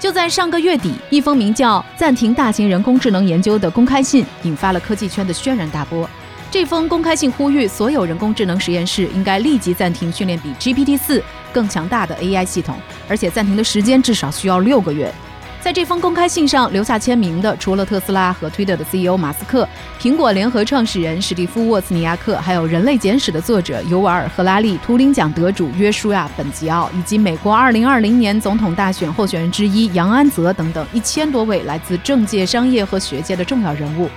就在上个月底，一封名叫“暂停大型人工智能研究”的公开信引发了科技圈的轩然大波。这封公开信呼吁所有人工智能实验室应该立即暂停训练比 GPT 四更强大的 AI 系统，而且暂停的时间至少需要六个月。在这封公开信上留下签名的，除了特斯拉和推特的 CEO 马斯克、苹果联合创始人史蒂夫·沃兹尼亚克，还有《人类简史》的作者尤瓦尔·赫拉利、图灵奖得主约书亚·本吉奥，以及美国2020年总统大选候选人之一杨安泽等等一千多位来自政界、商业和学界的重要人物。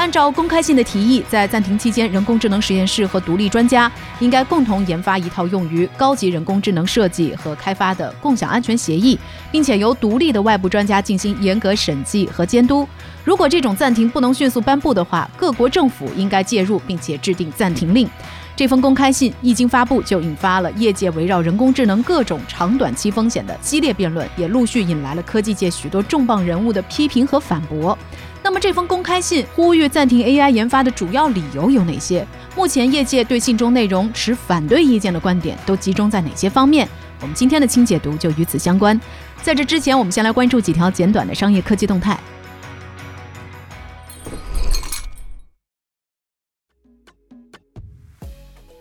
按照公开信的提议，在暂停期间，人工智能实验室和独立专家应该共同研发一套用于高级人工智能设计和开发的共享安全协议，并且由独立的外部专家进行严格审计和监督。如果这种暂停不能迅速颁布的话，各国政府应该介入，并且制定暂停令。这封公开信一经发布，就引发了业界围绕人工智能各种长短期风险的激烈辩论，也陆续引来了科技界许多重磅人物的批评和反驳。那么，这封公开信呼吁暂停 AI 研发的主要理由有哪些？目前业界对信中内容持反对意见的观点都集中在哪些方面？我们今天的轻解读就与此相关。在这之前，我们先来关注几条简短的商业科技动态。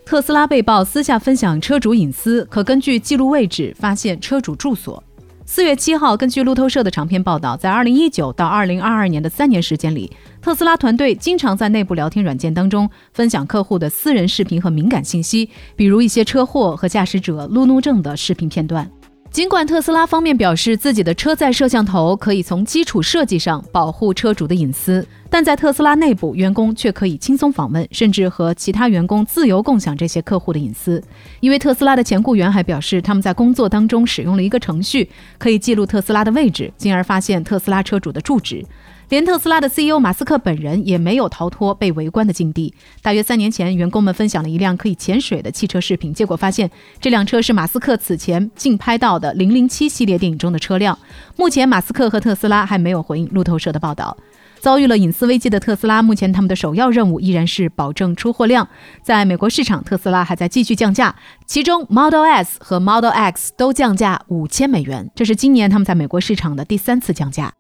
特斯拉被曝私下分享车主隐私，可根据记录位置发现车主住所。四月七号，根据路透社的长篇报道，在二零一九到二零二二年的三年时间里，特斯拉团队经常在内部聊天软件当中分享客户的私人视频和敏感信息，比如一些车祸和驾驶者路怒症的视频片段。尽管特斯拉方面表示自己的车载摄像头可以从基础设计上保护车主的隐私，但在特斯拉内部，员工却可以轻松访问，甚至和其他员工自由共享这些客户的隐私。一位特斯拉的前雇员还表示，他们在工作当中使用了一个程序，可以记录特斯拉的位置，进而发现特斯拉车主的住址。连特斯拉的 CEO 马斯克本人也没有逃脱被围观的境地。大约三年前，员工们分享了一辆可以潜水的汽车视频，结果发现这辆车是马斯克此前竞拍到的零零七系列电影中的车辆。目前，马斯克和特斯拉还没有回应路透社的报道。遭遇了隐私危机的特斯拉，目前他们的首要任务依然是保证出货量。在美国市场，特斯拉还在继续降价，其中 Model S 和 Model X 都降价五千美元，这是今年他们在美国市场的第三次降价。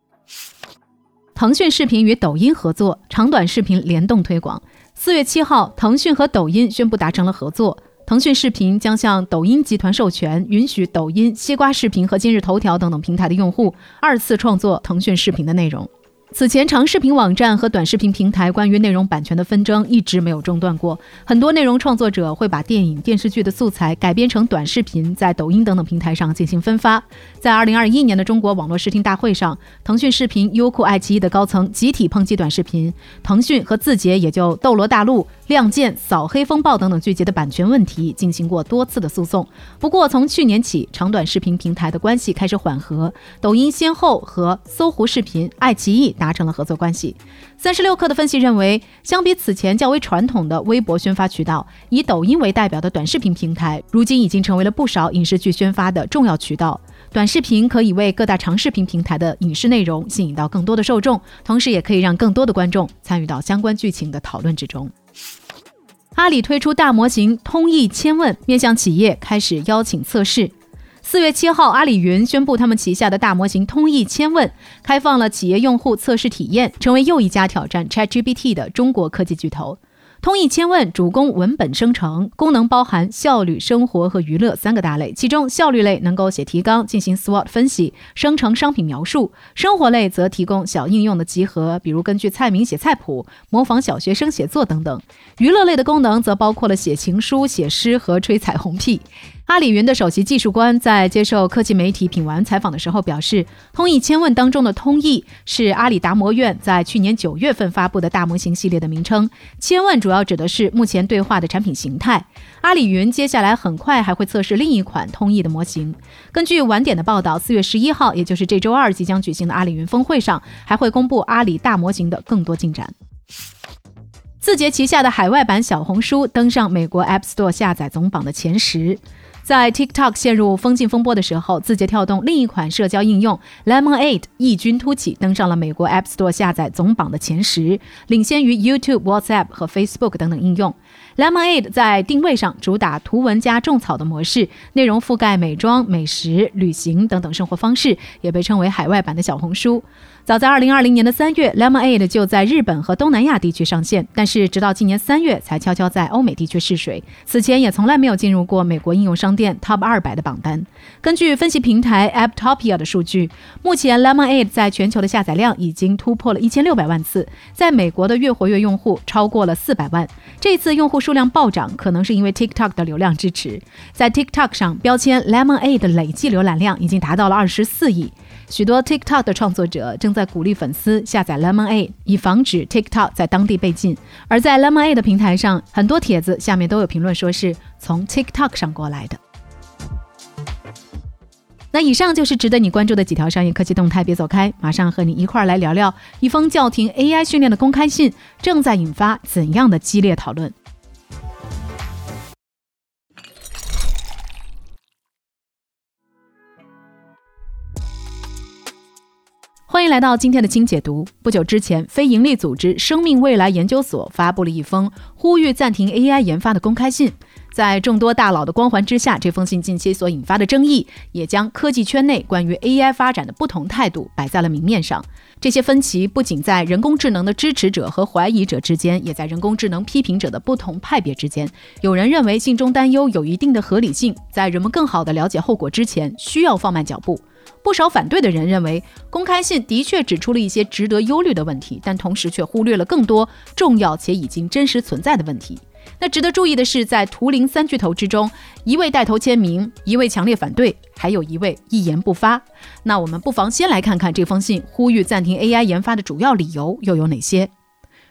腾讯视频与抖音合作长短视频联动推广。四月七号，腾讯和抖音宣布达成了合作。腾讯视频将向抖音集团授权，允许抖音、西瓜视频和今日头条等等平台的用户二次创作腾讯视频的内容。此前，长视频网站和短视频平台关于内容版权的纷争一直没有中断过。很多内容创作者会把电影、电视剧的素材改编成短视频，在抖音等等平台上进行分发。在2021年的中国网络视听大会上，腾讯视频、优酷、爱奇艺的高层集体抨击短视频，腾讯和字节也就《斗罗大陆》《亮剑》《扫黑风暴》等等剧集的版权问题进行过多次的诉讼。不过，从去年起，长短视频平台的关系开始缓和，抖音先后和搜狐视频、爱奇艺。达成了合作关系。三十六氪的分析认为，相比此前较为传统的微博宣发渠道，以抖音为代表的短视频平台，如今已经成为了不少影视剧宣发的重要渠道。短视频可以为各大长视频平台的影视内容吸引到更多的受众，同时也可以让更多的观众参与到相关剧情的讨论之中。阿里推出大模型通义千问，面向企业开始邀请测试。四月七号，阿里云宣布，他们旗下的大模型通义千问开放了企业用户测试体验，成为又一家挑战 ChatGPT 的中国科技巨头。通义千问主攻文本生成，功能包含效率、生活和娱乐三个大类。其中，效率类能够写提纲、进行 SWOT 分析、生成商品描述；生活类则提供小应用的集合，比如根据菜名写菜谱、模仿小学生写作等等；娱乐类的功能则包括了写情书、写诗和吹彩虹屁。阿里云的首席技术官在接受科技媒体品玩采访的时候表示，通义千问当中的通义是阿里达摩院在去年九月份发布的大模型系列的名称，千问主要指的是目前对话的产品形态。阿里云接下来很快还会测试另一款通义的模型。根据晚点的报道，四月十一号，也就是这周二即将举行的阿里云峰会上，还会公布阿里大模型的更多进展。字节旗下的海外版小红书登上美国 App Store 下载总榜的前十。在 TikTok 陷入封禁风波的时候，字节跳动另一款社交应用 Lemonade 异军突起，登上了美国 App Store 下载总榜的前十，领先于 YouTube、WhatsApp 和 Facebook 等等应用。Lemonade 在定位上主打图文加种草的模式，内容覆盖美妆、美食、旅行等等生活方式，也被称为海外版的小红书。早在2020年的三月，Lemonade 就在日本和东南亚地区上线，但是直到今年三月才悄悄在欧美地区试水。此前也从来没有进入过美国应用商店 Top 200的榜单。根据分析平台 Apptopia 的数据，目前 Lemonade 在全球的下载量已经突破了一千六百万次，在美国的月活跃用户超过了四百万。这次用户数量暴涨，可能是因为 TikTok 的流量支持。在 TikTok 上，标签 Lemonade 的累计浏览量已经达到了二十四亿。许多 TikTok 的创作者正在鼓励粉丝下载 Lemonade，以防止 TikTok 在当地被禁。而在 Lemonade 的平台上，很多帖子下面都有评论说是从 TikTok 上过来的。那以上就是值得你关注的几条商业科技动态，别走开，马上和你一块儿来聊聊一封叫停 AI 训练的公开信正在引发怎样的激烈讨论。欢迎来到今天的清解读。不久之前，非营利组织生命未来研究所发布了一封呼吁暂停 AI 研发的公开信。在众多大佬的光环之下，这封信近期所引发的争议，也将科技圈内关于 AI 发展的不同态度摆在了明面上。这些分歧不仅在人工智能的支持者和怀疑者之间，也在人工智能批评者的不同派别之间。有人认为信中担忧有一定的合理性，在人们更好地了解后果之前，需要放慢脚步。不少反对的人认为，公开信的确指出了一些值得忧虑的问题，但同时却忽略了更多重要且已经真实存在的问题。那值得注意的是，在图灵三巨头之中，一位带头签名，一位强烈反对，还有一位一言不发。那我们不妨先来看看这封信呼吁暂停 AI 研发的主要理由又有哪些。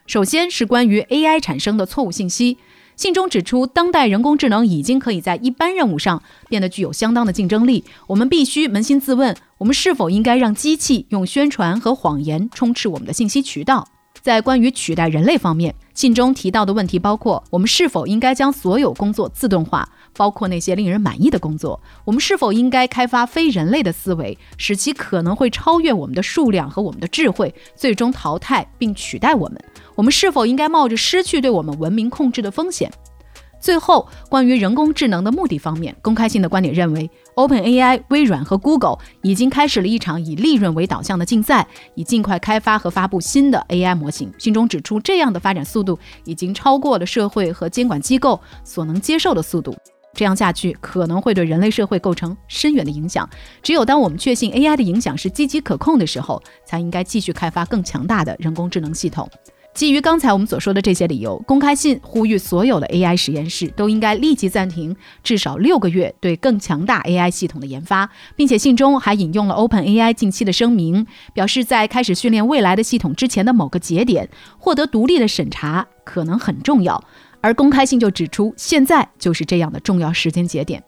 首先是关于 AI 产生的错误信息。信中指出，当代人工智能已经可以在一般任务上变得具有相当的竞争力。我们必须扪心自问：我们是否应该让机器用宣传和谎言充斥我们的信息渠道？在关于取代人类方面，信中提到的问题包括：我们是否应该将所有工作自动化，包括那些令人满意的工作？我们是否应该开发非人类的思维，使其可能会超越我们的数量和我们的智慧，最终淘汰并取代我们？我们是否应该冒着失去对我们文明控制的风险？最后，关于人工智能的目的方面，公开性的观点认为，OpenAI、微软和 Google 已经开始了一场以利润为导向的竞赛，以尽快开发和发布新的 AI 模型。信中指出，这样的发展速度已经超过了社会和监管机构所能接受的速度。这样下去可能会对人类社会构成深远的影响。只有当我们确信 AI 的影响是积极可控的时候，才应该继续开发更强大的人工智能系统。基于刚才我们所说的这些理由，公开信呼吁所有的 AI 实验室都应该立即暂停至少六个月对更强大 AI 系统的研发，并且信中还引用了 OpenAI 近期的声明，表示在开始训练未来的系统之前的某个节点获得独立的审查可能很重要，而公开信就指出现在就是这样的重要时间节点。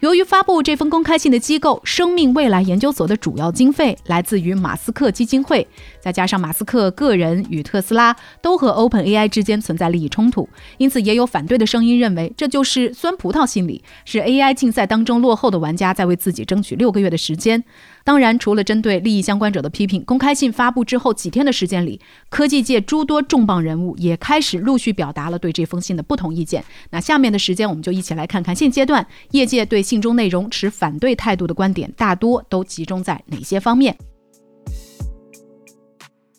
由于发布这封公开信的机构生命未来研究所的主要经费来自于马斯克基金会，再加上马斯克个人与特斯拉都和 OpenAI 之间存在利益冲突，因此也有反对的声音认为这就是酸葡萄心理，是 AI 竞赛当中落后的玩家在为自己争取六个月的时间。当然，除了针对利益相关者的批评，公开信发布之后几天的时间里，科技界诸多重磅人物也开始陆续表达了对这封信的不同意见。那下面的时间，我们就一起来看看现阶段业界对信中内容持反对态度的观点，大多都集中在哪些方面？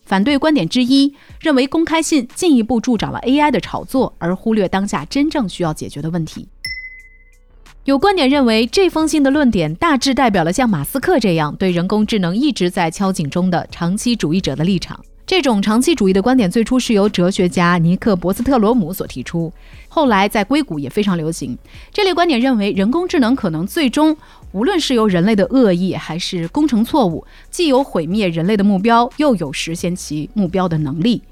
反对观点之一认为，公开信进一步助长了 AI 的炒作，而忽略当下真正需要解决的问题。有观点认为，这封信的论点大致代表了像马斯克这样对人工智能一直在敲警钟的长期主义者的立场。这种长期主义的观点最初是由哲学家尼克·博斯特罗姆所提出，后来在硅谷也非常流行。这类观点认为，人工智能可能最终，无论是由人类的恶意还是工程错误，既有毁灭人类的目标，又有实现其目标的能力。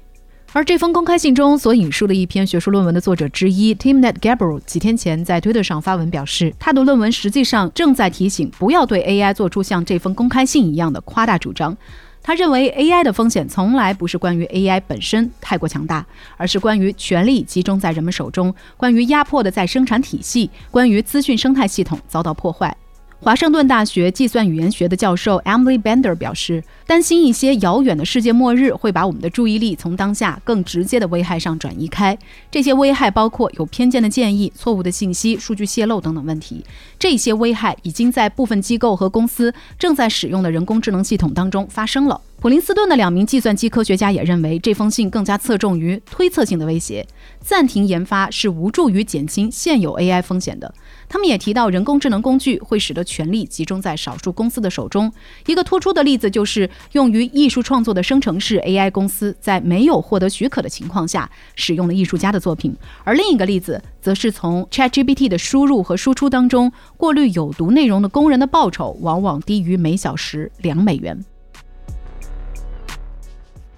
而这封公开信中所引述的一篇学术论文的作者之一 Tim Net Gabril 几天前在推特上发文表示，他的论文实际上正在提醒不要对 AI 做出像这封公开信一样的夸大主张。他认为 AI 的风险从来不是关于 AI 本身太过强大，而是关于权力集中在人们手中，关于压迫的再生产体系，关于资讯生态系统遭到破坏。华盛顿大学计算语言学的教授 Emily Bender 表示，担心一些遥远的世界末日会把我们的注意力从当下更直接的危害上转移开。这些危害包括有偏见的建议、错误的信息、数据泄露等等问题。这些危害已经在部分机构和公司正在使用的人工智能系统当中发生了。普林斯顿的两名计算机科学家也认为，这封信更加侧重于推测性的威胁。暂停研发是无助于减轻现有 AI 风险的。他们也提到，人工智能工具会使得权力集中在少数公司的手中。一个突出的例子就是用于艺术创作的生成式 AI 公司在没有获得许可的情况下使用了艺术家的作品，而另一个例子则是从 ChatGPT 的输入和输出当中过滤有毒内容的工人的报酬往往低于每小时两美元。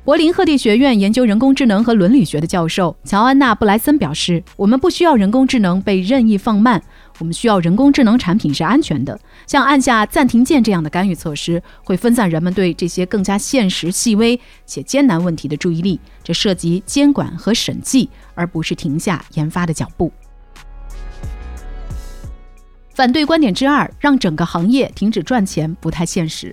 柏林赫蒂学院研究人工智能和伦理学的教授乔安娜·布莱森表示：“我们不需要人工智能被任意放慢。”我们需要人工智能产品是安全的，像按下暂停键这样的干预措施会分散人们对这些更加现实、细微且艰难问题的注意力。这涉及监管和审计，而不是停下研发的脚步。反对观点之二，让整个行业停止赚钱不太现实。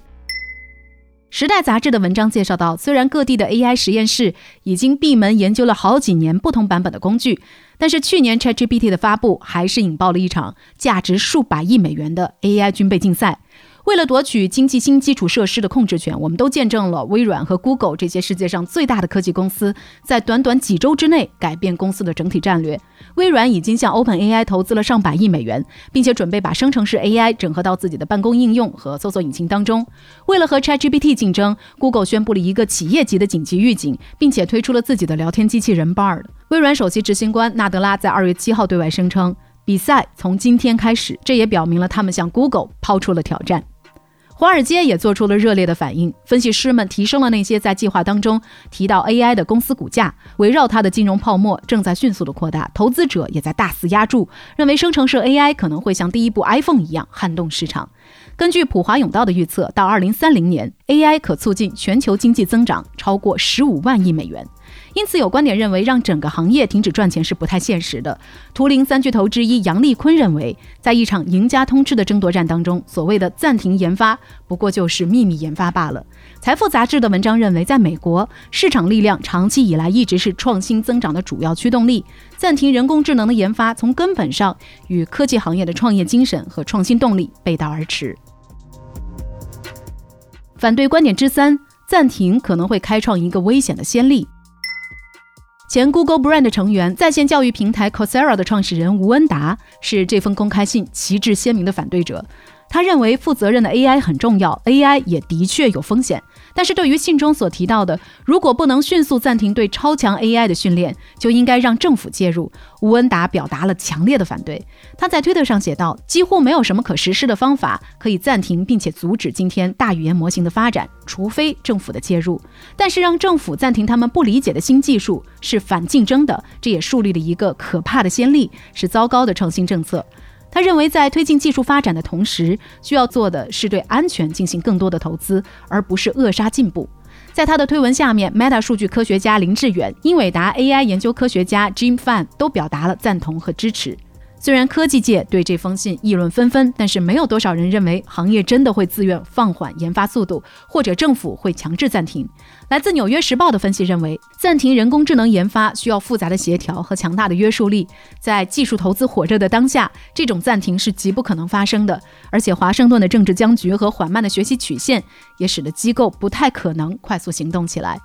时代杂志的文章介绍到，虽然各地的 AI 实验室已经闭门研究了好几年不同版本的工具。但是去年 ChatGPT 的发布还是引爆了一场价值数百亿美元的 AI 军备竞赛。为了夺取经济新基础设施的控制权，我们都见证了微软和 Google 这些世界上最大的科技公司在短短几周之内改变公司的整体战略。微软已经向 OpenAI 投资了上百亿美元，并且准备把生成式 AI 整合到自己的办公应用和搜索引擎当中。为了和 ChatGPT 竞争，Google 宣布了一个企业级的紧急预警，并且推出了自己的聊天机器人 Bard。微软首席执行官纳德拉在二月七号对外声称，比赛从今天开始，这也表明了他们向 Google 抛出了挑战。华尔街也做出了热烈的反应，分析师们提升了那些在计划当中提到 AI 的公司股价，围绕它的金融泡沫正在迅速的扩大，投资者也在大肆压注，认为生成式 AI 可能会像第一部 iPhone 一样撼动市场。根据普华永道的预测，到2030年，AI 可促进全球经济增长超过15万亿美元。因此，有观点认为，让整个行业停止赚钱是不太现实的。图灵三巨头之一杨立坤认为，在一场赢家通吃的争夺战当中，所谓的暂停研发不过就是秘密研发罢了。财富杂志的文章认为，在美国，市场力量长期以来一直是创新增长的主要驱动力。暂停人工智能的研发，从根本上与科技行业的创业精神和创新动力背道而驰。反对观点之三，暂停可能会开创一个危险的先例。前 Google Brand 成员、在线教育平台 Coursera 的创始人吴恩达是这封公开信旗帜鲜明的反对者。他认为，负责任的 AI 很重要，AI 也的确有风险。但是对于信中所提到的，如果不能迅速暂停对超强 AI 的训练，就应该让政府介入。吴恩达表达了强烈的反对。他在推特上写道：“几乎没有什么可实施的方法可以暂停并且阻止今天大语言模型的发展，除非政府的介入。但是让政府暂停他们不理解的新技术是反竞争的，这也树立了一个可怕的先例，是糟糕的创新政策。”他认为，在推进技术发展的同时，需要做的是对安全进行更多的投资，而不是扼杀进步。在他的推文下面，Meta 数据科学家林志远、英伟达 AI 研究科学家 Jim Fan 都表达了赞同和支持。虽然科技界对这封信议论纷纷，但是没有多少人认为行业真的会自愿放缓研发速度，或者政府会强制暂停。来自《纽约时报》的分析认为，暂停人工智能研发需要复杂的协调和强大的约束力。在技术投资火热的当下，这种暂停是极不可能发生的。而且，华盛顿的政治僵局和缓慢的学习曲线也使得机构不太可能快速行动起来。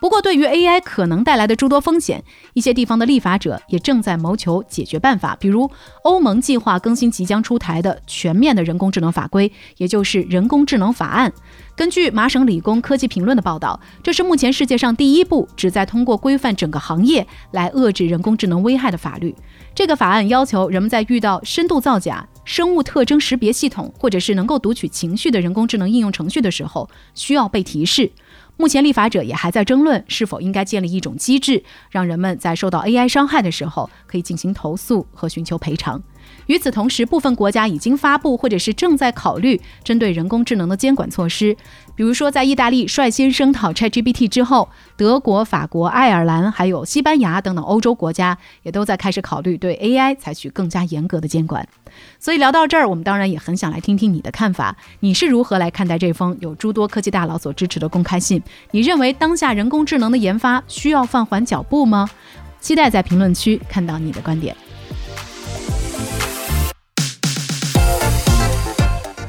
不过，对于 AI 可能带来的诸多风险，一些地方的立法者也正在谋求解决办法。比如，欧盟计划更新即将出台的全面的人工智能法规，也就是人工智能法案。根据麻省理工科技评论的报道，这是目前世界上第一部旨在通过规范整个行业来遏制人工智能危害的法律。这个法案要求人们在遇到深度造假、生物特征识别系统或者是能够读取情绪的人工智能应用程序的时候，需要被提示。目前，立法者也还在争论是否应该建立一种机制，让人们在受到 AI 伤害的时候可以进行投诉和寻求赔偿。与此同时，部分国家已经发布或者是正在考虑针对人工智能的监管措施。比如说，在意大利率先声讨 ChatGPT 之后，德国、法国、爱尔兰还有西班牙等等欧洲国家也都在开始考虑对 AI 采取更加严格的监管。所以聊到这儿，我们当然也很想来听听你的看法。你是如何来看待这封有诸多科技大佬所支持的公开信？你认为当下人工智能的研发需要放缓脚步吗？期待在评论区看到你的观点。